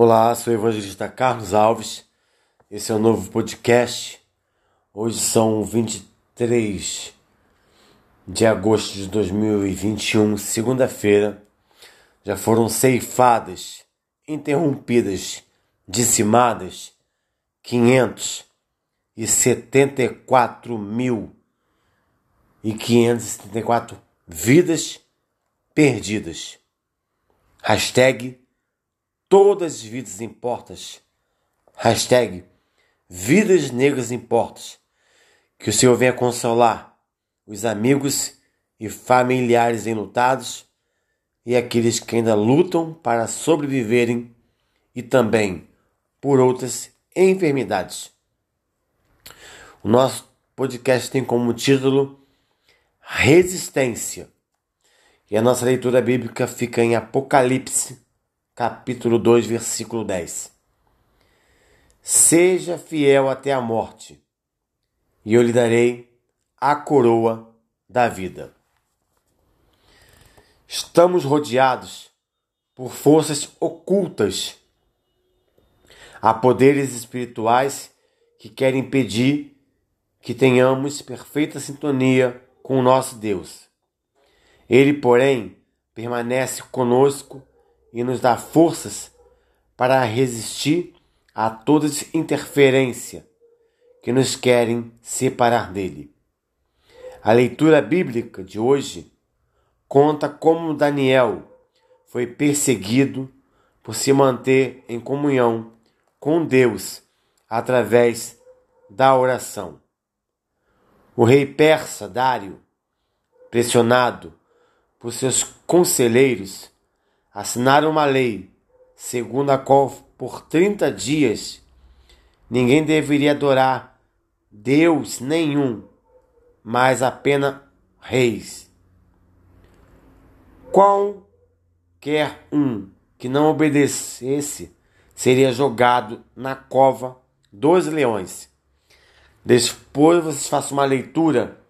Olá, sou o evangelista Carlos Alves. Esse é o novo podcast. Hoje são 23 de agosto de 2021, segunda-feira. Já foram ceifadas, interrompidas, dizimadas 574 mil e 574 vidas perdidas. Hashtag todas as vidas importas. Hashtag vidas negras importas. Que o Senhor venha consolar os amigos e familiares enlutados e aqueles que ainda lutam para sobreviverem e também por outras enfermidades. O nosso podcast tem como título Resistência. E a nossa leitura bíblica fica em Apocalipse capítulo 2, versículo 10. Seja fiel até a morte, e eu lhe darei a coroa da vida. Estamos rodeados por forças ocultas. Há poderes espirituais que querem impedir que tenhamos perfeita sintonia com o nosso Deus. Ele, porém, permanece conosco e nos dá forças para resistir a toda interferência que nos querem separar dele. A leitura bíblica de hoje conta como Daniel foi perseguido por se manter em comunhão com Deus através da oração. O rei persa Dário, pressionado por seus conselheiros, assinaram uma lei segundo a qual por 30 dias ninguém deveria adorar Deus nenhum, mas apenas reis. Qualquer um que não obedecesse seria jogado na cova dos leões. Depois vocês façam uma leitura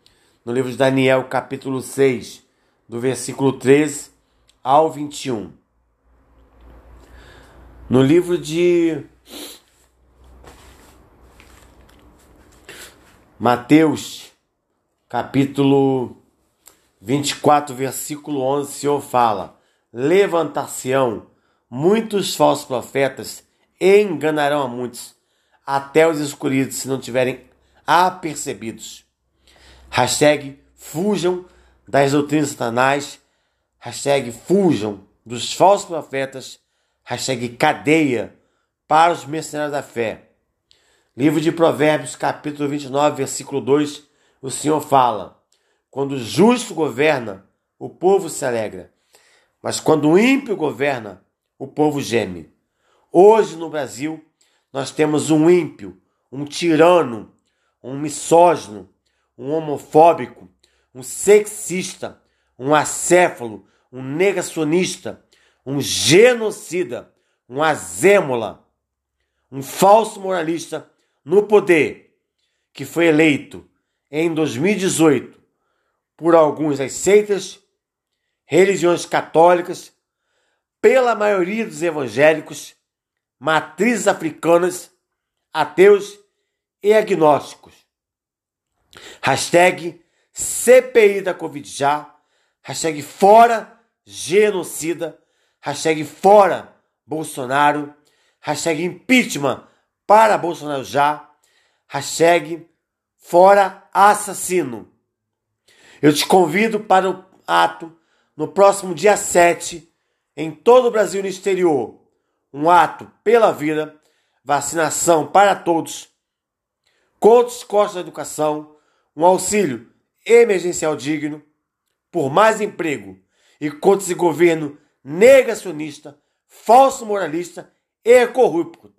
no livro de Daniel, capítulo 6, do versículo 13 ao 21. No livro de Mateus, capítulo 24, versículo 11, o Senhor fala: Levantar-se-ão muitos falsos profetas e enganarão a muitos, até os escolhidos, se não tiverem apercebidos. Hashtag fujam das doutrinas satanás. Hashtag fujam dos falsos profetas hashtag cadeia para os mercenários da fé. Livro de Provérbios, capítulo 29, versículo 2, o Senhor fala: Quando o justo governa, o povo se alegra, mas quando o ímpio governa, o povo geme. Hoje no Brasil, nós temos um ímpio, um tirano, um misógino, um homofóbico, um sexista, um acéfalo, um negacionista, um genocida, um azêmola, um falso moralista no poder, que foi eleito em 2018 por alguns das seitas, religiões católicas, pela maioria dos evangélicos, matrizes africanas, ateus e agnósticos. Hashtag CPI da Covid já, hashtag fora genocida, hashtag fora Bolsonaro, hashtag impeachment para Bolsonaro já, hashtag fora assassino. Eu te convido para o ato no próximo dia 7, em todo o Brasil e no exterior. Um ato pela vida, vacinação para todos, contra os costos da educação, um auxílio emergencial digno, por mais emprego e contra esse governo negacionista, falso moralista e corrupto.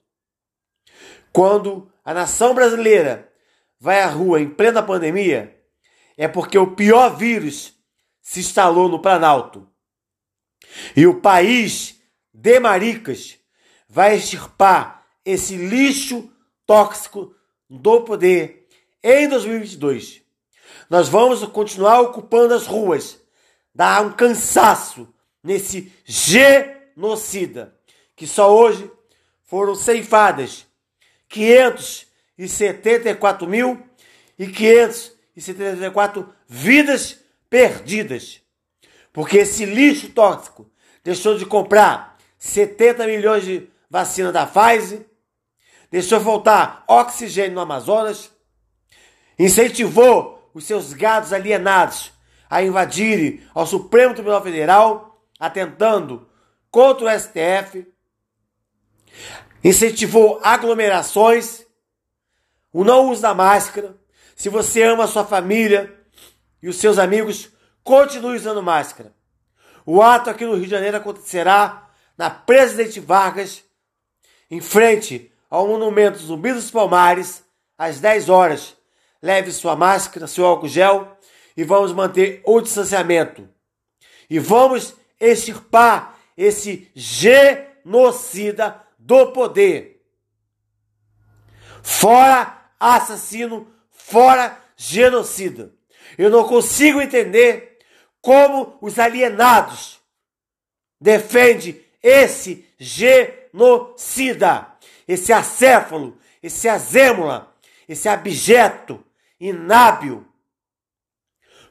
Quando a nação brasileira vai à rua em plena pandemia, é porque o pior vírus se instalou no Planalto. E o país de maricas vai extirpar esse lixo tóxico do poder em 2022. Nós vamos continuar ocupando as ruas, dar um cansaço nesse genocida que só hoje foram ceifadas 574 mil e 574 vidas perdidas. Porque esse lixo tóxico deixou de comprar 70 milhões de vacina da Pfizer, deixou faltar oxigênio no Amazonas, incentivou os seus gados alienados a invadirem ao Supremo Tribunal Federal, atentando contra o STF, incentivou aglomerações, o não uso da máscara. Se você ama a sua família e os seus amigos, continue usando máscara. O ato aqui no Rio de Janeiro acontecerá na Presidente Vargas, em frente ao Monumento Zumbi dos Palmares, às 10 horas. Leve sua máscara, seu álcool gel e vamos manter o distanciamento. E vamos extirpar esse genocida do poder. Fora assassino, fora genocida. Eu não consigo entender como os alienados defendem esse genocida, esse acéfalo, esse azêmula, esse abjeto, inábil,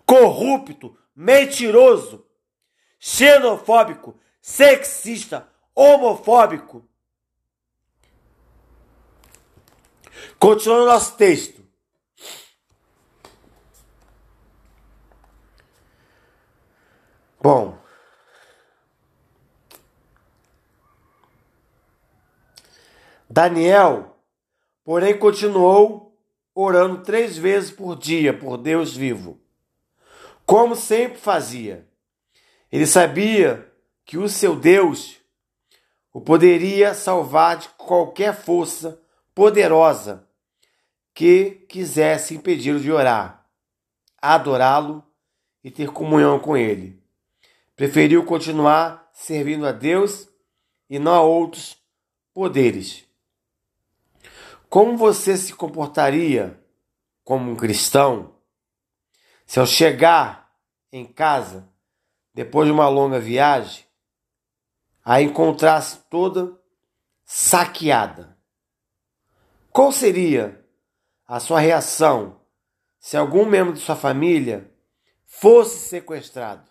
corrupto, mentiroso, xenofóbico, sexista, homofóbico. Continuando nosso texto. Bom, Daniel, porém, continuou orando três vezes por dia por Deus vivo, como sempre fazia. Ele sabia que o seu Deus o poderia salvar de qualquer força poderosa que quisesse impedi-lo de orar, adorá-lo e ter comunhão com ele. Preferiu continuar servindo a Deus e não a outros poderes. Como você se comportaria como um cristão se ao chegar em casa, depois de uma longa viagem, a encontrasse toda saqueada. Qual seria a sua reação se algum membro de sua família fosse sequestrado?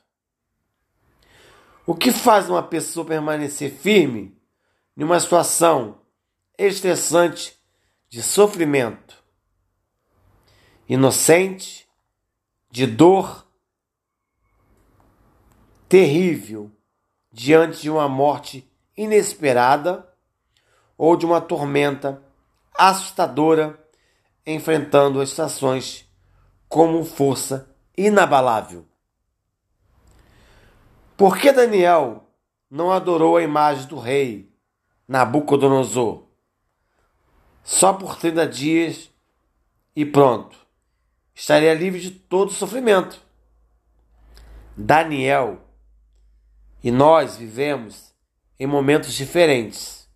O que faz uma pessoa permanecer firme em uma situação estressante de sofrimento, inocente, de dor terrível diante de uma morte inesperada ou de uma tormenta assustadora enfrentando as estações como força inabalável. Por que Daniel não adorou a imagem do rei Nabucodonosor? Só por 30 dias e pronto. Estaria livre de todo sofrimento. Daniel e nós vivemos em momentos diferentes.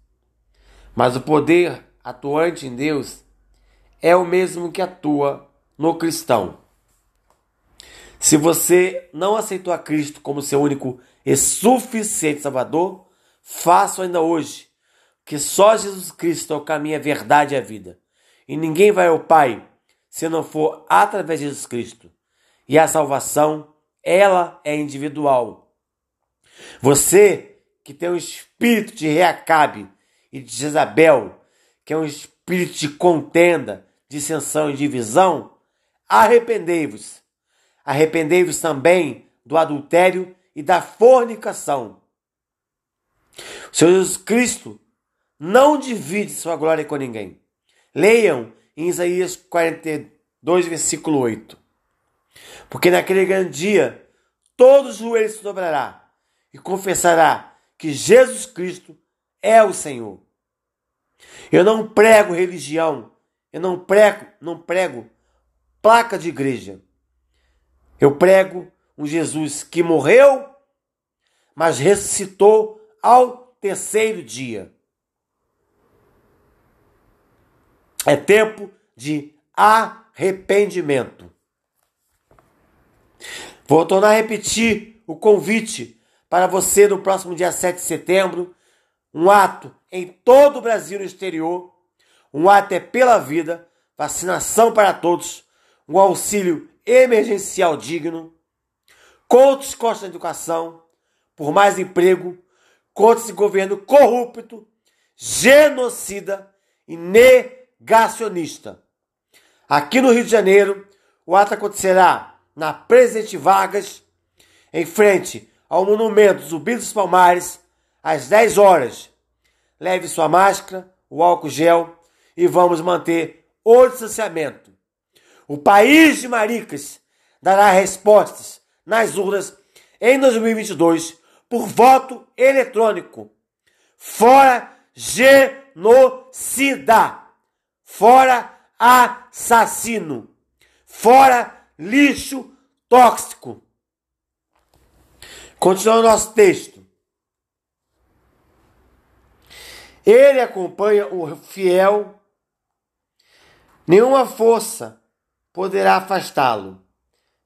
Mas o poder atuante em Deus é o mesmo que atua no cristão. Se você não aceitou a Cristo como seu único e suficiente Salvador, faça ainda hoje, que só Jesus Cristo é o caminho, a verdade e a vida. E ninguém vai ao Pai se não for através de Jesus Cristo. E a salvação, ela é individual. Você que tem o espírito de Reacabe e de Jezabel, que é um espírito de contenda, dissensão e divisão, arrependei-vos. Arrependei-vos também do adultério e da fornicação. O Senhor Jesus Cristo não divide sua glória com ninguém. Leiam em Isaías 42, versículo 8. Porque naquele grande dia, todos os joelhos se dobrará e confessará que Jesus Cristo é o Senhor. Eu não prego religião, eu não prego, não prego placa de igreja. Eu prego um Jesus que morreu, mas ressuscitou ao terceiro dia. É tempo de arrependimento. Vou tornar a repetir o convite para você no próximo dia 7 de setembro, um ato em todo o Brasil e no exterior, um ato é pela vida, vacinação para todos, um auxílio emergencial digno, contra os costos da educação, por mais emprego, contra esse governo corrupto, genocida e negacionista. Aqui no Rio de Janeiro, o ato acontecerá na Presidente Vargas, em frente ao Monumento Zumbi dos Palmares, às 10 horas. Leve sua máscara, o álcool gel e vamos manter o distanciamento. O país de Maricas dará respostas nas urnas em 2022 por voto eletrônico. Fora genocida. Fora assassino. Fora lixo tóxico. Continuando nosso texto. Ele acompanha o fiel. Nenhuma força poderá afastá-lo,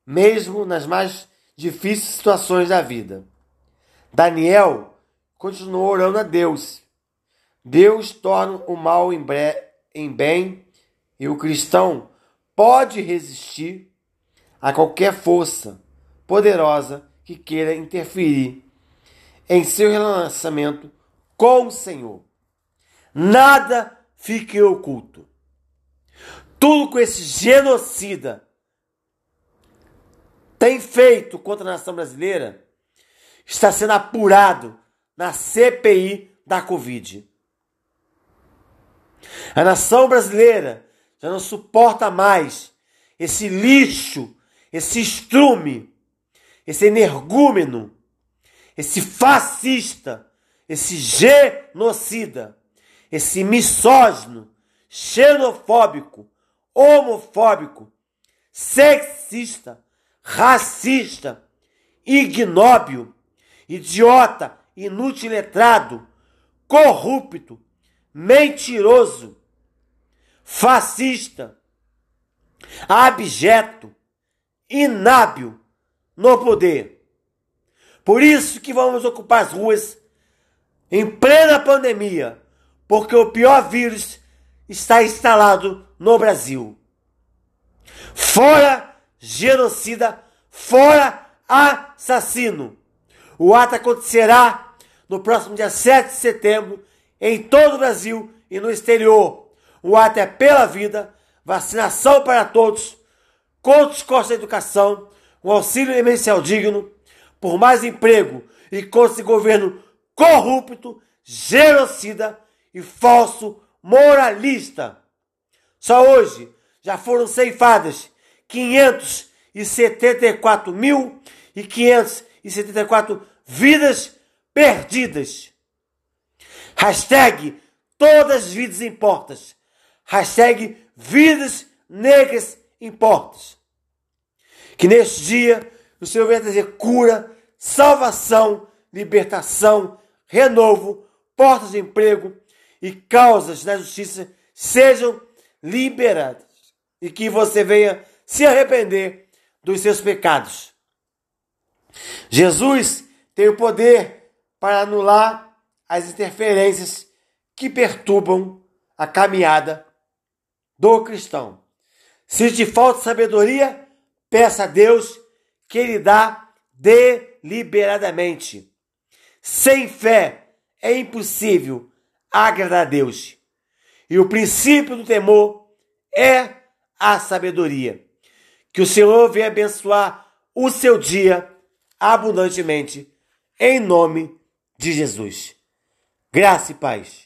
mesmo nas mais difíceis situações da vida. Daniel continuou orando a Deus. Deus torna o mal em, em bem e o cristão pode resistir a qualquer força poderosa que queira interferir em seu relacionamento com o Senhor. Nada fique oculto. Tudo que esse genocida tem feito contra a nação brasileira está sendo apurado na CPI da Covid. A nação brasileira já não suporta mais esse lixo, esse estrume, esse energúmeno, esse fascista, esse genocida, esse misógino, xenofóbico, homofóbico, sexista, racista, ignóbil, idiota, inutiletrado, corrupto, mentiroso, fascista, abjeto, inábil no poder. Por isso que vamos ocupar as ruas em plena pandemia, porque o pior vírus está instalado no Brasil. Fora genocida, fora assassino. O ato acontecerá no próximo dia 7 de setembro em todo o Brasil e no exterior. O ato é pela vida, vacinação para todos, contra os costos da educação, um auxílio emergencial digno, por mais emprego e contra esse governo corrupto, genocida e falso moralista. Só hoje já foram ceifadas 574.574 vidas perdidas. Hashtag todas as vidas importas. Hashtag vidas negras importas. Que neste dia o Senhor venha trazer cura, salvação, libertação, renovo, portas de emprego e causas da justiça sejam liberadas. E que você venha se arrepender dos seus pecados. Jesus tem o poder para anular as interferências que perturbam a caminhada do cristão. Se te falta sabedoria, peça a Deus que Ele dá deliberadamente. Sem fé é impossível agradar a Deus. E o princípio do temor é a sabedoria. Que o Senhor venha abençoar o seu dia abundantemente, em nome de Jesus. Graça e paz.